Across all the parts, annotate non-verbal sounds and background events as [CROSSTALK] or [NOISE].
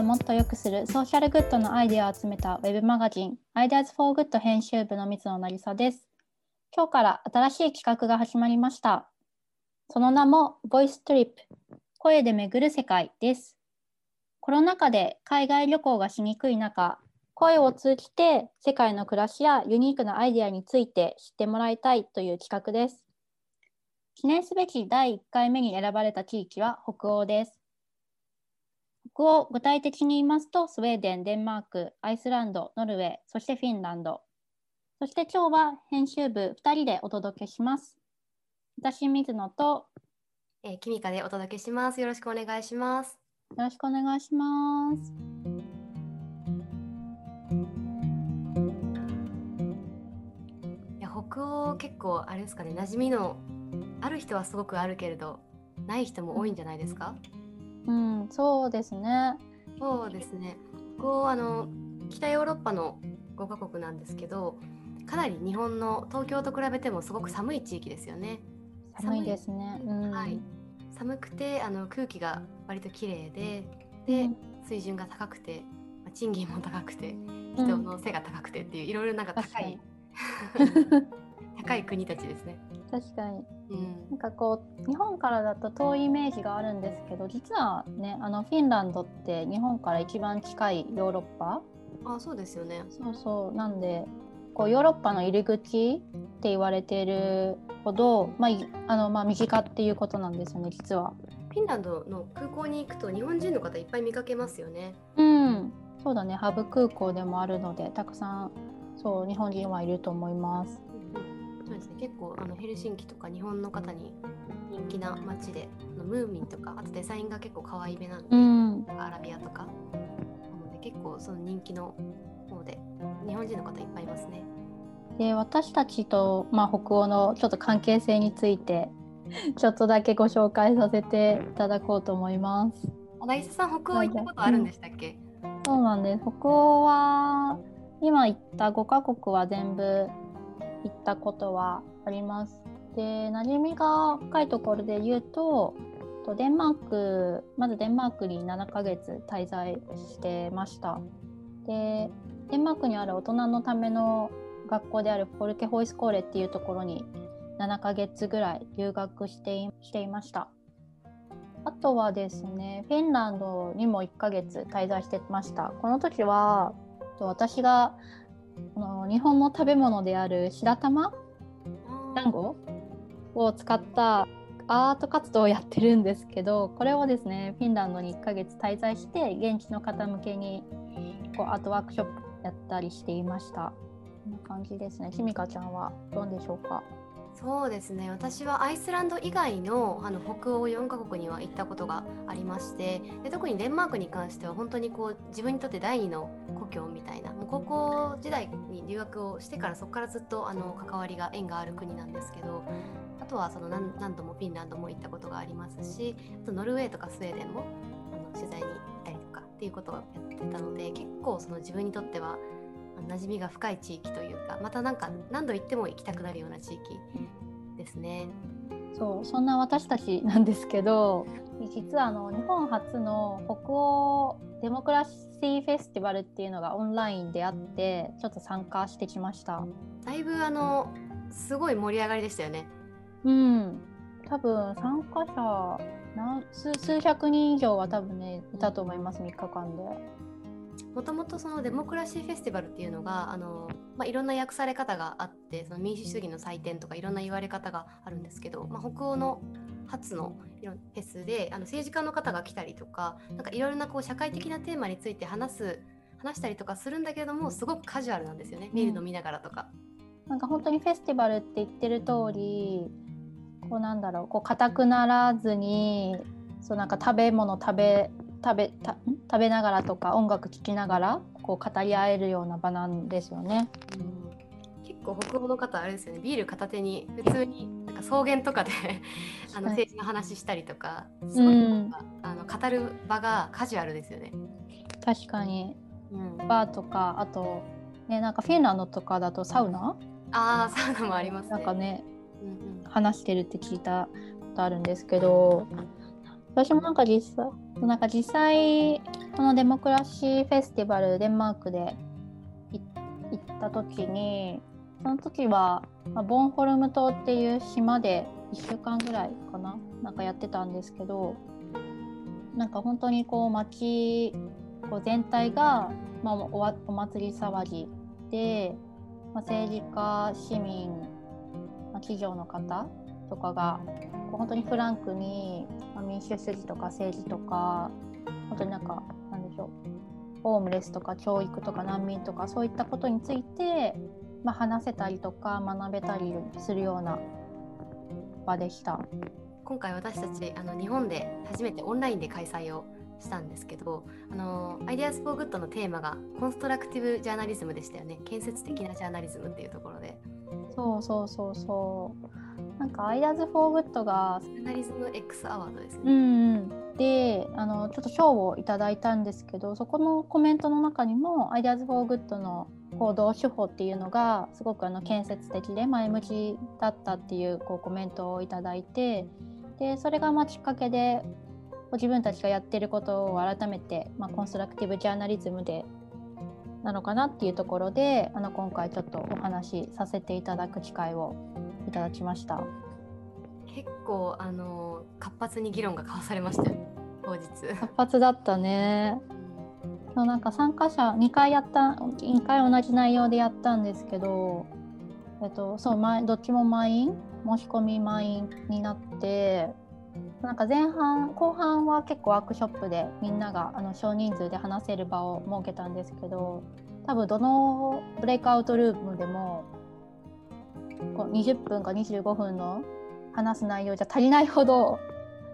をもっと良くするソーシャルグッドのアイデアを集めたウェブマガジン Ideas for Good 編集部の水野成沙です。今日から新しい企画が始まりました。その名も Voice Trip 声で巡る世界です。コロナ禍で海外旅行がしにくい中、声を通じて世界の暮らしやユニークなアイデアについて知ってもらいたいという企画です。記念すべき第1回目に選ばれた地域は北欧です。北欧具体的に言いますと、スウェーデン、デンマーク、アイスランド、ノルウェー、そしてフィンランド。そして今日は編集部2人でお届けします。私、水野と、えー、キミカでお届けします。よろしくお願いします。よろしくお願いします。いや北欧結構あれですかね馴染みのある人はすごくあるけれどない人も多いんじゃないですか、うん、そうですね。そうですね。こうあの北ヨーロッパの5カ国なんですけど、かなり日本の東京と比べてもすごく寒い地域ですよね。寒いですね。うん、はい。寒くてあの空気が割と綺麗で、で、うん、水準が高くて、まあ、賃金も高くて、人の背が高くてっていう、いろいろなんか高い [LAUGHS] 高い国たちですね。確かに、うん、なんかこう日本からだと遠いイメージがあるんですけど実はねあのフィンランドって日本から一番近いヨーロッパ？あそうですよねそうそうなんでこうヨーロッパの入り口って言われているほど、まああのまあ、身近っていうことなんですよね実は。フィンランドの空港に行くと日本人の方いっぱい見かけますよね。うんそうだねハブ空港でもあるのでたくさんそう日本人はいると思います。そうですね。結構あのヘルシンキとか日本の方に人気な街であのムーミンとかあとデザインが結構可愛めなんで、うん、アラビアとか。なので結構その人気の方で日本人の方いっぱいいますね。で私たちと、まあ、北欧のちょっと関係性についてちょっとだけご紹介させていただこうと思います。成瀬さん北欧行ったことあるんでしたっけ、うん、そうなんです。北欧は今言った5カ国は全部行ったことはあります。で馴染みが深いところで言うとデンマークまずデンマークに7ヶ月滞在してました。でデンマークにある大人のための学校であるフォルケホイスコーレっていうところに7ヶ月ぐらい留学してしていました。あとはですねフィンランドにも1ヶ月滞在してました。この時は私がこの日本の食べ物である白玉？団子？を使ったアート活動をやってるんですけどこれをですねフィンランドに1ヶ月滞在して現地の方向けにこうアートワークショップやったりしていました。こんな感じですね。きみかちゃんはどうでしょうか？そうですね。私はアイスランド以外のあの北欧4カ国には行ったことがありましてで特にデンマークに関しては本当にこう自分にとって第二の故郷みたいな。もう高校時代に留学をしてからそこからずっとあの関わりが縁がある国なんですけどあとはその何何度もフィンランドも行ったことがありますしあとノルウェーとかスウェーデンもあの取材に行ったりとかっていうことをやってたので結構その自分にとっては馴染みが深い地域というかまたなんか何度行っても行きたくなるような地域ですね。そうそんな私たちなんですけど実はあの日本初の北欧デモクラシーフェスティバルっていうのがオンラインであってちょっと参加してきました。だいぶあのすごい盛り上がりでしたよね。うん。多分参加者数数百人以上は多分ねいたと思います3日間でもともとそのデモクラシーフェスティバルっていうのがあの、まあ、いろんな訳され方があってその民主主義の祭典とかいろんな言われ方があるんですけど、まあ、北欧の初のフェスであの政治家の方が来たりとかなんかいろいろなこう社会的なテーマについて話す話したりとかするんだけれどもすごくカジュアルなんですよねビール飲みながらとか。なんか本当にフェスティバルって言ってる通りこうなんだろうこう硬くならずにそうなんか食べ物食べ食べた食べながらとか音楽聴きながらこう語り合えるような場なんですよね。うん。結構北欧の方あれですよね。ビール片手に普通になんか草原とかであの政治の話したりとかすごい、うん、あの語る場がカジュアルですよね。確かに、うん、バーとかあとねなんかフィンランドとかだとサウナ、ああサウナもありますね。なんかね、うんうん、話してるって聞いたことあるんですけど私もなんか実際なんか実際このデモクラシーフェスティバルデンマークで行った時にその時は、まあ、ボンホルム島っていう島で1週間ぐらいかななんかやってたんですけどなんか本当にこう街こう全体が、まあ、おお祭り騒ぎで、まあ、政治家市民、まあ、企業の方とかが本当にフランクに、まあ、民主主義とか政治とか本当になんかなんでしょうホームレスとか教育とか難民とかそういったことについて、まあ、話せたりとか学べたりするような場でした。今回私たちあの日本で初めてオンラインで開催をしたんですけどあの IDEAS FOR GOOD のテーマが constructive journalism でしたよね。建設的なジャーナリズムっていうところで。そうそうそうそうなんか IDEAS FOR GOOD がジャーナリズム X アワードですね、うん、うん、であのちょっと賞をいただいたんですけどそこのコメントの中にも IDEAS FOR GOOD の報道手法っていうのがすごくあの建設的で前向きだったっていうこうコメントをいただいてでそれがまきっかけで自分たちがやってることを改めて、まあ、コンストラクティブジャーナリズムでなのかなっていうところであの今回ちょっとお話しさせていただく機会をいただきました。結構あの活発に議論が交わされましたよ。当日。活発だったね。そうなんか参加者2回やった2回同じ内容でやったんですけどえっとそう前どっちも満員申し込み満員になってなんか前半後半は結構ワークショップでみんながあの少人数で話せる場を設けたんですけど多分どのブレイクアウトルームでも20分か25分の話す内容じゃ足りないほど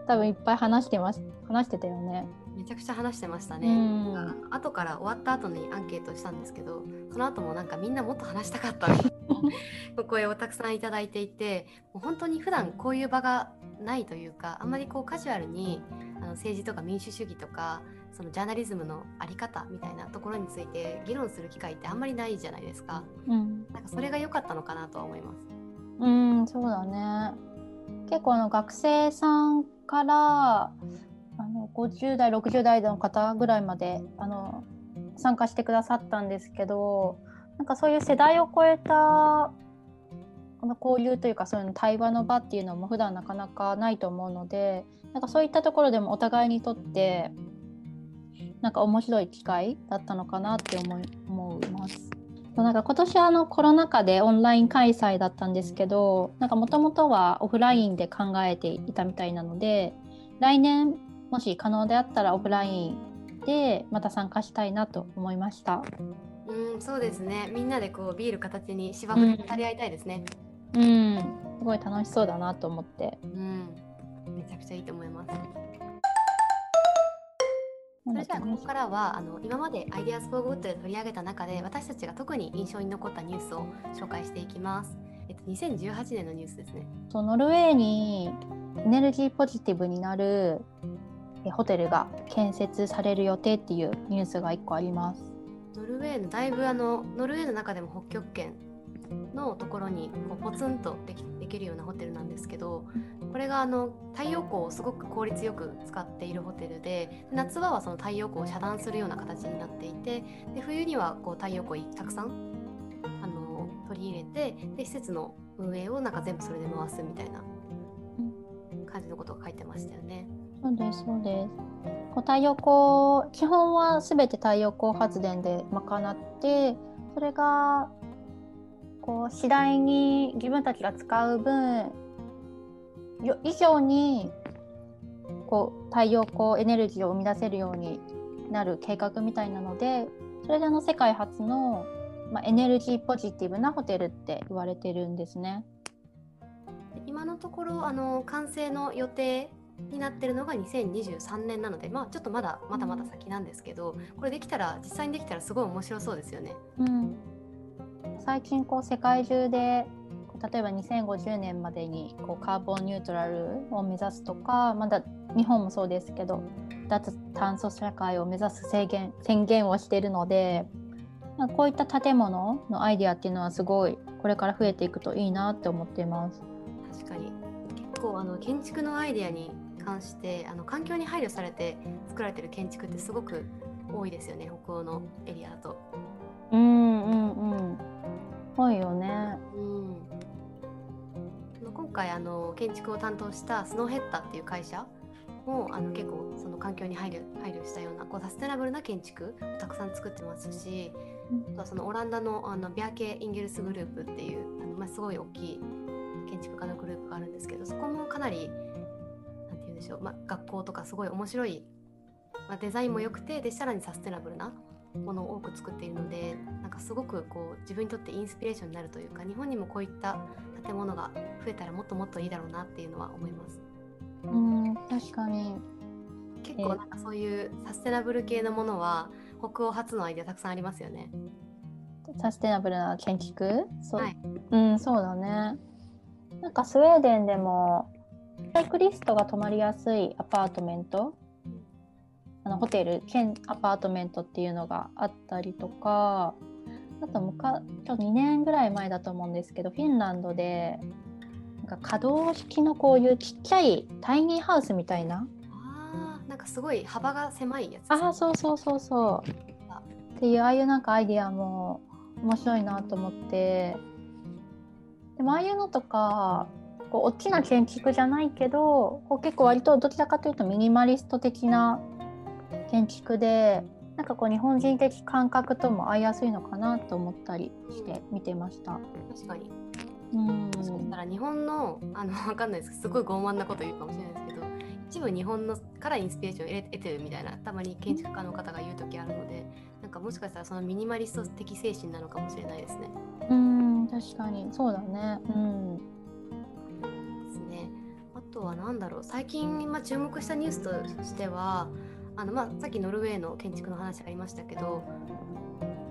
多分いっぱい話してます話してたよね。めちゃくちゃ話してましたね、うん、後から終わった後にアンケートしたんですけどその後もなんかみんなもっと話したかった。[LAUGHS] お声をたくさんいただいていてもう本当に普段こういう場がないというかあんまりこうカジュアルにあの政治とか民主主義とかそのジャーナリズムの在り方みたいなところについて議論する機会ってあんまりないじゃないですか。うん、なんかそれが良かったのかなとは思います。うんそうだね。結構あの学生さんからあの50代60代の方ぐらいまであの参加してくださったんですけどなんかそういう世代を超えたこの交流というかそういう対話の場っていうのも普段なかなかないと思うのでなんかそういったところでもお互いにとってなんか面白い機会だったのかなって思い思います。なんか今年あのコロナ禍でオンライン開催だったんですけどなんかもともとはオフラインで考えていたみたいなので来年もし可能であったらオフラインでまた参加したいなと思いました。うん、そうですね。みんなでこうビール片手に芝生で語り合いたいですね。うん、うん、すごい楽しそうだなと思って。うん、めちゃくちゃいいと思います。それじゃあここからはあの今まで IDEAS FOR GOOD で取り上げた中で私たちが特に印象に残ったニュースを紹介していきます。えっと2018年のニュースですね。そうノルウェーにエネルギーポジティブになるホテルが建設される予定っていうニュースが1個あります。ノルウェーのだいぶあのノルウェーの中でも北極圏のところにこうポツンとできできるようなホテルなんですけどこれがあの太陽光をすごく効率よく使っているホテルで夏場はその太陽光を遮断するような形になっていてで冬にはこう太陽光たくさんあの取り入れてで施設の運営をなんか全部それで回すみたいな感じのことが書いてましたよね。そうですそうですこう太陽光基本は全て太陽光発電で賄ってそれがこう次第に自分たちが使う分以上にこう太陽光エネルギーを生み出せるようになる計画みたいなのでそれであの世界初の、まあ、エネルギーポジティブなホテルって言われてるんですね。今のところあの完成の予定になってるのが2023年なので、まあ、ちょっとまだまだまだ先なんですけどこれできたら実際にできたらすごい面白そうですよね。うん、最近こう世界中で例えば2050年までにこうカーボンニュートラルを目指すとかまだ日本もそうですけど脱炭素社会を目指す制限宣言をしているのでこういった建物のアイデアっていうのはすごいこれから増えていくといいなって思っています。確かに結構あの建築のアイデアに関してあの環境に配慮されて作られてる建築ってすごく多いですよね北欧のエリアだと。うんうんうん多いよね。うん今回あの建築を担当したスノーヘッダっていう会社もあの結構その環境に配慮配慮したようなこうサステナブルな建築をたくさん作ってますし、あそのオランダのあのビアケ・インゲルスグループっていうあの、まあ、すごい大きい建築家のグループがあるんですけどそこもかなり言うんでしょ。う、まあ、学校とかすごい面白い、まあ、デザインも良くてでさらにサステナブルなものを多く作っているのでなんかすごくこう自分にとってインスピレーションになるというか日本にもこういった建物が増えたらもっともっといいだろうなっていうのは思います。うん確かに。結構なんかそういうサステナブル系のものは北欧初のアイデアたくさんありますよね。サステナブルな建築？そう,、はい。うん、そうだね。なんかスウェーデンでもサイクリストが泊まりやすいアパートメント？あのホテル兼アパートメントっていうのがあったりとかあとむかちょっと2年ぐらい前だと思うんですけどフィンランドでなんか可動式のこういうちっちゃいタイニーハウスみたいな？あーなんかすごい幅が狭いやつ。ああそうそうそうそう。っていうああいうなんかアイディアも面白いなと思って。でもああいうのとかこう大きな建築じゃないけどこう結構割とどちらかというとミニマリスト的な建築でなんかこう日本人的感覚とも合いやすいのかなと思ったりして見てました。確かに。うん。もしかしたら日本のあのわかんないですけどすごい傲慢なこと言うかもしれないですけど一部日本のからインスピレーションを得得てるみたいなたまに。建築家の方が言う時あるのでなんかもしかしたらそのミニマリスト的精神なのかもしれないですね。うん確かに。そうだね。うんとは何だろう最近、まあ、注目したニュースとしてはあの、まあ、さっきノルウェーの建築の話ありましたけど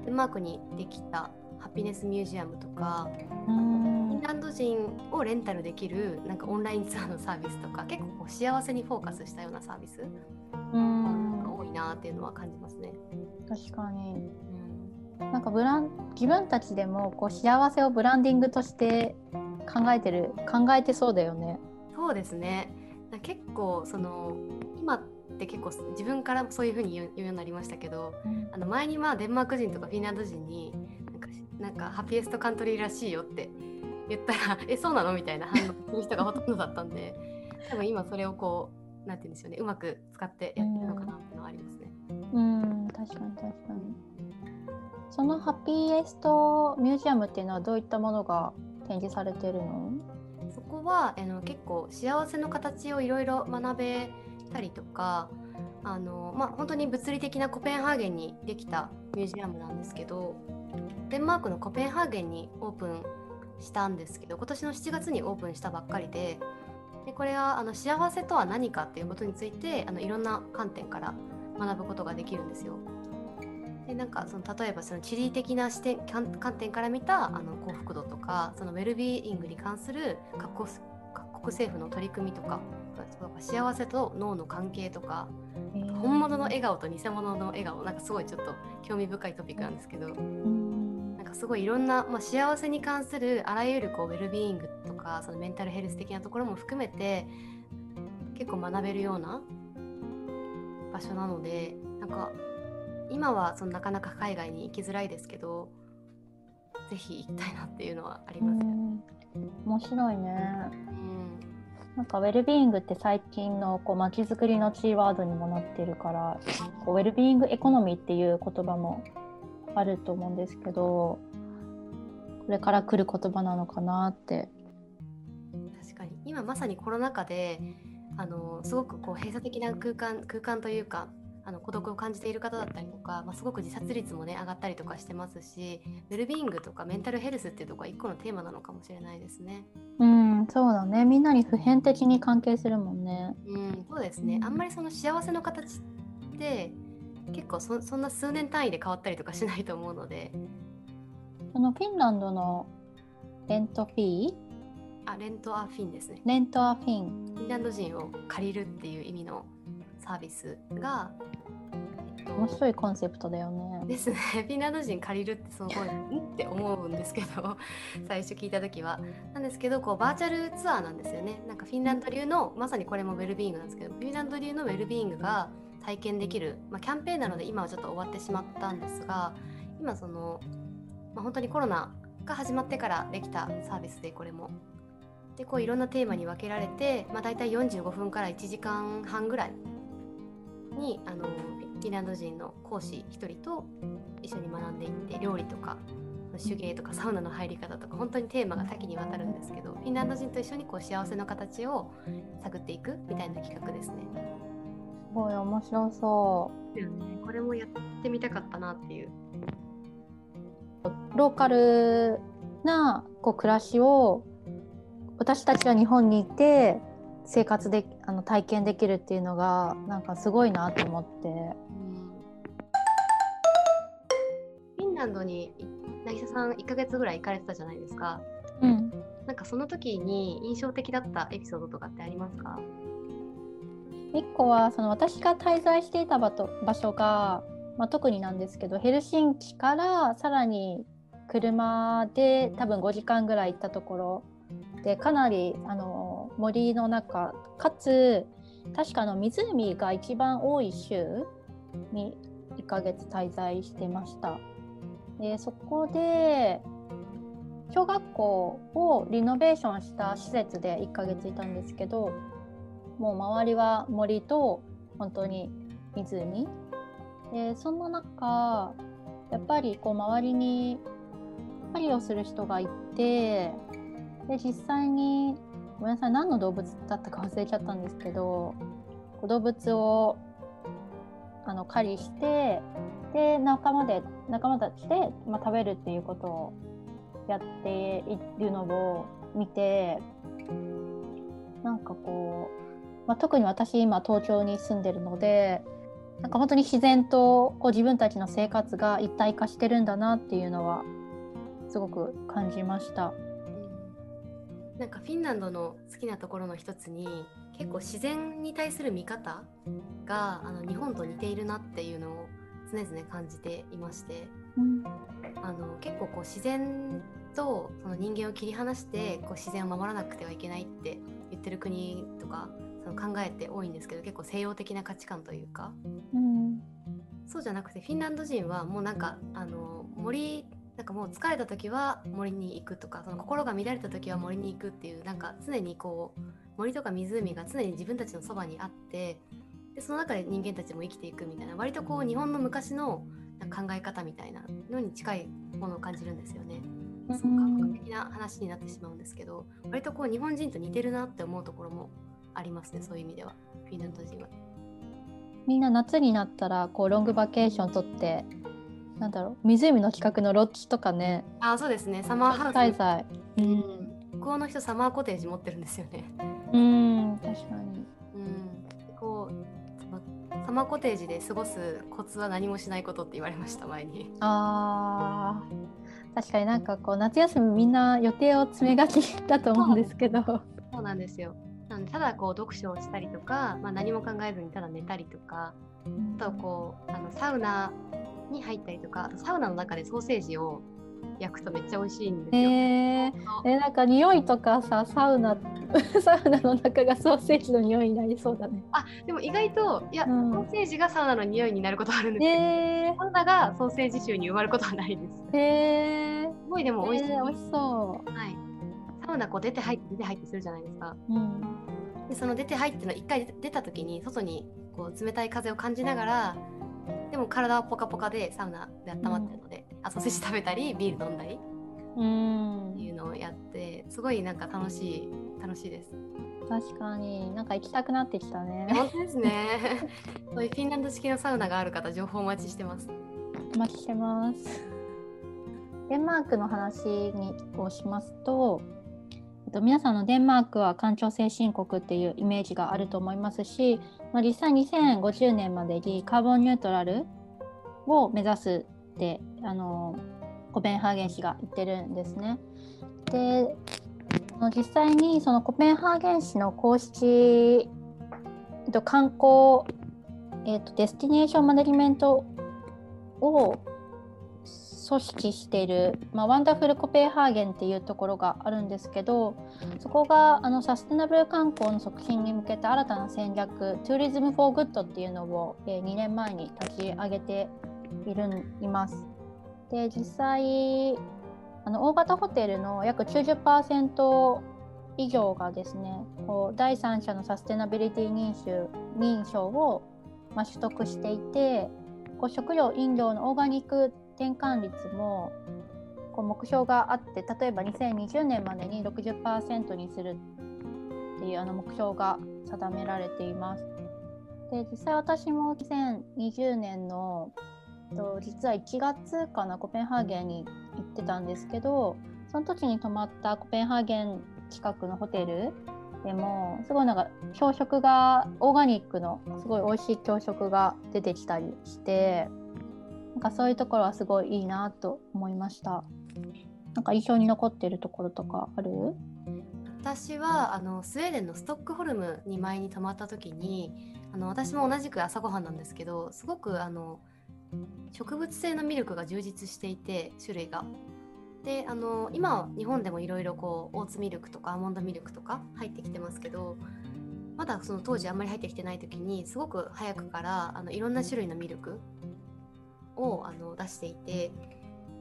デンマークにできたハピネスミュージアムとかうんフィンランド人をレンタルできるなんかオンラインツアーのサービスとか結構こう幸せにフォーカスしたようなサービスうんが多いなっていうのは感じますね。確かに。うん、なんかブラン自分たちでもこう幸せをブランディングとして考えてる考えてそうだよね。そうですねな結構その今って結構自分からそういうふうに言うようになりましたけどあの前にまあデンマーク人とかフィンランド人になんかなんかハピエストカントリーらしいよって言ったら [LAUGHS] えそうなのみたいな反応する人がほとんどだったんで多分今それをこうなんて言うんでしょうねうまく使ってやってるのかなっていうのはありますね。うん確かに確かに。その Happiness Museum っていうのはどういったものが展示されてるの？そこはあの結構幸せの形をいろいろ学べたりとかあの、まあ、本当に物理的なコペンハーゲンにできたミュージアムなんですけどデンマークのコペンハーゲンにオープンしたんですけど今年の7月にオープンしたばっかりででこれはあの幸せとは何かっていうことについてあのいろんな観点から学ぶことができるんですよ。でなんかその例えばその地理的な視点観観点から見たあの幸福度とかそのウェルビーイングに関する各国各国政府の取り組みとか幸せと脳の関係とか本物の笑顔と偽物の笑顔なんかすごいちょっと興味深いトピックなんですけどうん。なんかすごいいろんな、まあ、幸せに関するあらゆるこうウェルビーイングとかそのメンタルヘルス的なところも含めて結構学べるような場所なのでなんか今はそのなかなか海外に行きづらいですけどぜひ行きたいなっていうのはありうます面白いね。うん。なんかウェルビーイングって最近のこう街づくりのキーワードにもなってるからこう wellbeing economy っていう言葉もあると思うんですけどこれから来る言葉なのかなって。確かに。今まさにコロナ禍であのすごくこう閉鎖的な空間空間というかあの孤独を感じている方だったりとか、まあ、すごく自殺率もね上がったりとかしてますしウェルビーイングとかメンタルヘルスっていうところが一個のテーマなのかもしれないですね。うんそうだね。みんなに普遍的に関係するもんね。うん、そうですね。あんまりその幸せの形って結構そそんな数年単位で変わったりとかしないと思うので。そのフィンランドのレントフィー？あレントアフィンですね。レントアフィン。フィンランド人を借りるっていう意味のサービスが、面白いコンセプトだよね。ですね。フィンランド人借りるってすごいんって思うんですけど [LAUGHS] 最初聞いた時は。なんですけどこうバーチャルツアーなんですよね。なんかフィンランド流のまさにこれもウェルビーイングなんですけどフィンランド流のウェルビーイングが体験できる、まあ、キャンペーンなので今はちょっと終わってしまったんですが今その、まあ、本当にコロナが始まってからできたサービスでこれも。でこういろんなテーマに分けられて、まあ、大体45分から1時間半ぐらいにあのフィンランド人の講師1人と一緒に学んでいって料理とか手芸とかサウナの入り方とか本当にテーマが多岐にわたるんですけどフィンランド人と一緒にこう幸せの形を探っていくみたいな企画ですね。すごい面白そう。これもやってみたかったなっていう。ローカルなこう暮らしを私たちは日本にいて生活であの体験できるっていうのがなんかすごいなと思って。フィンランドに渚さん1ヶ月ぐらい行かれてたじゃないですか。うん。なんかその時に印象的だったエピソードとかってありますか？1個はその私が滞在していた場所が、まあ、特になんですけどヘルシンキからさらに車で多分5時間ぐらい行ったところでかなりあの森の中かつ確かの湖が一番多い州に1ヶ月滞在してました。でそこで小学校をリノベーションした施設で1ヶ月いたんですけどもう周りは森と本当に湖でそんな中やっぱりこう周りに狩りをする人がいてで実際にごめんなさい何の動物だったか忘れちゃったんですけど動物をあの狩りしてで仲間で仲間たちで、まあ、食べるっていうことをやっているのを見てなんかこう、まあ、特に私今東京に住んでるのでなんか本当に自然とこう自分たちの生活が一体化してるんだなっていうのはすごく感じました。なんかフィンランドの好きなところの一つに結構自然に対する見方があの日本と似ているなっていうのを常々感じていまして、うん、あの結構こう自然とその人間を切り離してこう自然を守らなくてはいけないって言ってる国とかその考えて多いんですけど結構西洋的な価値観というか、うん、そうじゃなくてフィンランド人はもうなんかあの森なんかもう疲れた時は森に行くとかその心が乱れた時は森に行くっていうなんか常にこう森とか湖が常に自分たちのそばにあってでその中で人間たちも生きていくみたいな割とこう日本の昔の考え方みたいなのに近いものを感じるんですよね。すごく感覚的な話になってしまうんですけど割とこう日本人と似てるなって思うところもありますねそういう意味ではフィンランド人は。みんな夏になったらこうロングバケーション取ってなんだろう？湖の企画のロッジとかね。あそうですね。サマーハウス。滞在うん。向こうの人サマーコテージ持ってるんですよね。うん確かに。うん。こうサマーコテージで過ごすコツは何もしないことって言われました前に。あー確かになんかこう夏休みみんな予定を詰めがちだと思うんですけど。そうなんですよ。なのでただこう読書をしたりとか、まあ、何も考えずにただ寝たりとかあとこうあのサウナに入ったりとかあとサウナの中でソーセージを焼くとめっちゃ美味しいんですよ。えー、えなんか匂いとかさサウナ [LAUGHS] サウナの中がソーセージの匂いになりそうだね。あでも意外といや、うん、ソーセージがサウナの匂いになることはあるんですけど、えー、サウナがソーセージ臭に埋まることはないです。へえー、すごいでも美味しい、えー、美味しそう。はい。サウナこう出て入って出て入ってするじゃないですか。うん、でその出て入っての一回出た時に外にこう冷たい風を感じながらでも体はポカポカでサウナで温まってるので、うん、あソーセージ食べたりビール飲んだり。っていうのをやってすごいなんか楽しい楽しいです。確かに。なんか行きたくなってきたね。本当ですね。[LAUGHS] そういうフィンランド式のサウナがある方情報お待ちしてます。お待ちしてます。デンマークの話にをしますとと皆さんのデンマークは環境先進国っていうイメージがあると思いますし、まあ、実際2050年までにカーボンニュートラルを目指すってあのコペンハーゲン市が言ってるんですね。で実際にそのコペンハーゲン市の公式観光えーと、 destination management を組織している、まあ、 Wonderful Copenhagen っていうところがあるんですけどそこがあのサステナブル観光の促進に向けた新たな戦略Tourism for Good っていうのを、えー、2年前に立ち上げているいます。で実際あの大型ホテルの約90%以上がですねこう第三者のサステナビリティ認証認証を、まあ、取得していてこう食料飲料のオーガニック転換率もこう目標があって例えば2020年までに60%にするっていうあの目標が定められています。で実際私も2020年のと実は1月かなコペンハーゲンに行ってたんですけどその時に泊まったコペンハーゲン近くのホテルでもすごいなんか朝食がオーガニックのすごい美味しい朝食が出てきたりしてなんかそういうところはすごいいいなと思いました。なんか印象に残ってるところとかある？私はあのスウェーデンのストックホルムに前に泊まった時にあの私も同じく朝ごはんなんですけどすごくあの植物性のミルクが充実していて種類が。であの今日本でもいろいろこうオーツミルクとかアーモンドミルクとか入ってきてますけどまだその当時あんまり入ってきてない時にすごく早くからあのいろんな種類のミルクをあの出していて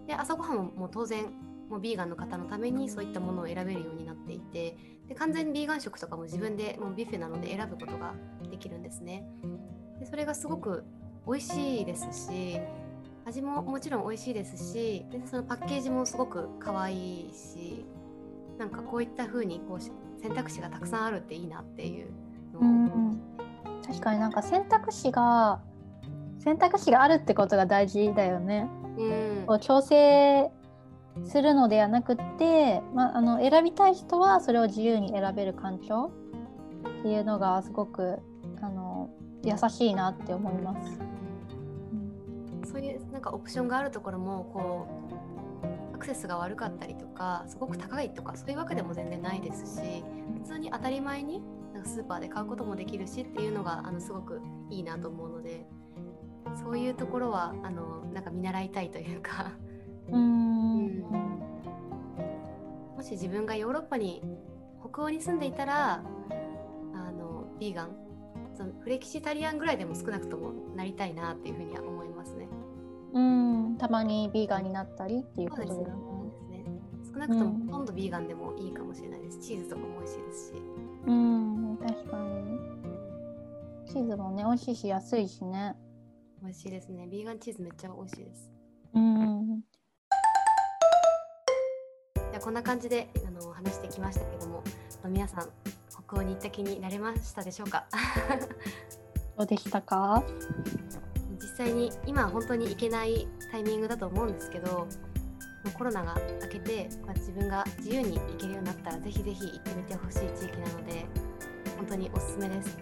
で朝ごはんも当然もうビーガンの方のためにそういったものを選べるようになっていてで完全にビーガン食とかも自分でもうビュッフェなので選ぶことができるんですね。でそれがすごく美味しいですし味ももちろん美味しいですしでそのパッケージもすごく可愛いしなんかこういった風にこう選択肢がたくさんあるっていいなっていうのを、うん、確かになんか選択肢が選択肢があるってことが大事だよね。うん、調整するのではなくて、まあ、あの選びたい人はそれを自由に選べる環境っていうのがすごくあの優しいなって思います。そういうなんかオプションがあるところもこうアクセスが悪かったりとかすごく高いとかそういうわけでも全然ないですし普通に当たり前になんかスーパーで買うこともできるしっていうのがあのすごくいいなと思うので。そういうところはあのなんか見習いたいというかうん、もし自分がヨーロッパに北欧に住んでいたらあのビーガンそのフレキシタリアンぐらいでも少なくともなりたいなっていうふうには思いますね。うんたまにビーガンになったりっていうことですね。少なくともほとんどビーガンでもいいかもしれないです。チーズとかも美味しいですし。うん確かに。チーズもね美味しいし安いしね。美味しいですね。ビーガンチーズめっちゃ美味しいです。うん。じゃこんな感じであの話してきましたけども、皆さん北欧に行った気になれましたでしょうか？どうでしたか？実際に今本当に行けないタイミングだと思うんですけど、もうコロナが明けて、まあ、自分が自由に行けるようになったらぜひぜひ行ってみてほしい地域なので、本当におすすめです。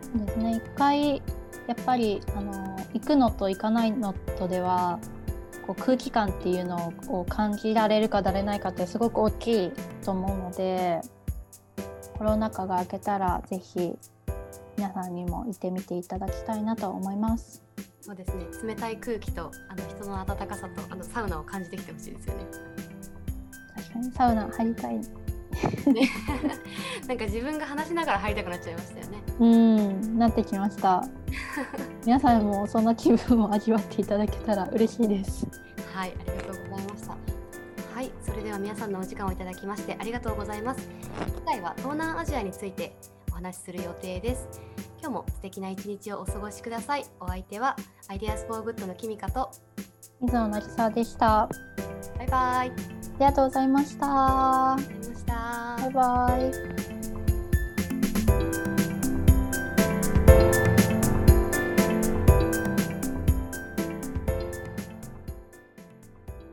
そうですね。一回やっぱりあの行くのと行かないのとではこう空気感っていうのを感じられるかだれないかってすごく大きいと思うのでコロナ禍が明けたらぜひ皆さんにも行ってみていただきたいなと思います。そうですね冷たい空気とあの人の温かさとあのサウナを感じてきてほしいですよね。確かにサウナ入りたいね、[LAUGHS] なんか自分が話しながら入りたくなっちゃいましたよね。うんなってきました。皆さんもそんな気分を味わっていただけたら嬉しいです。はいありがとうございました。はいそれでは皆さんのお時間をいただきましてありがとうございます。次回は東南アジアについてお話しする予定です。今日も素敵な一日をお過ごしください。お相手は IDEAS FOR GOOD のキミカと水野成沙でした。バイバイ。ありがとうございました。した。バイバイ。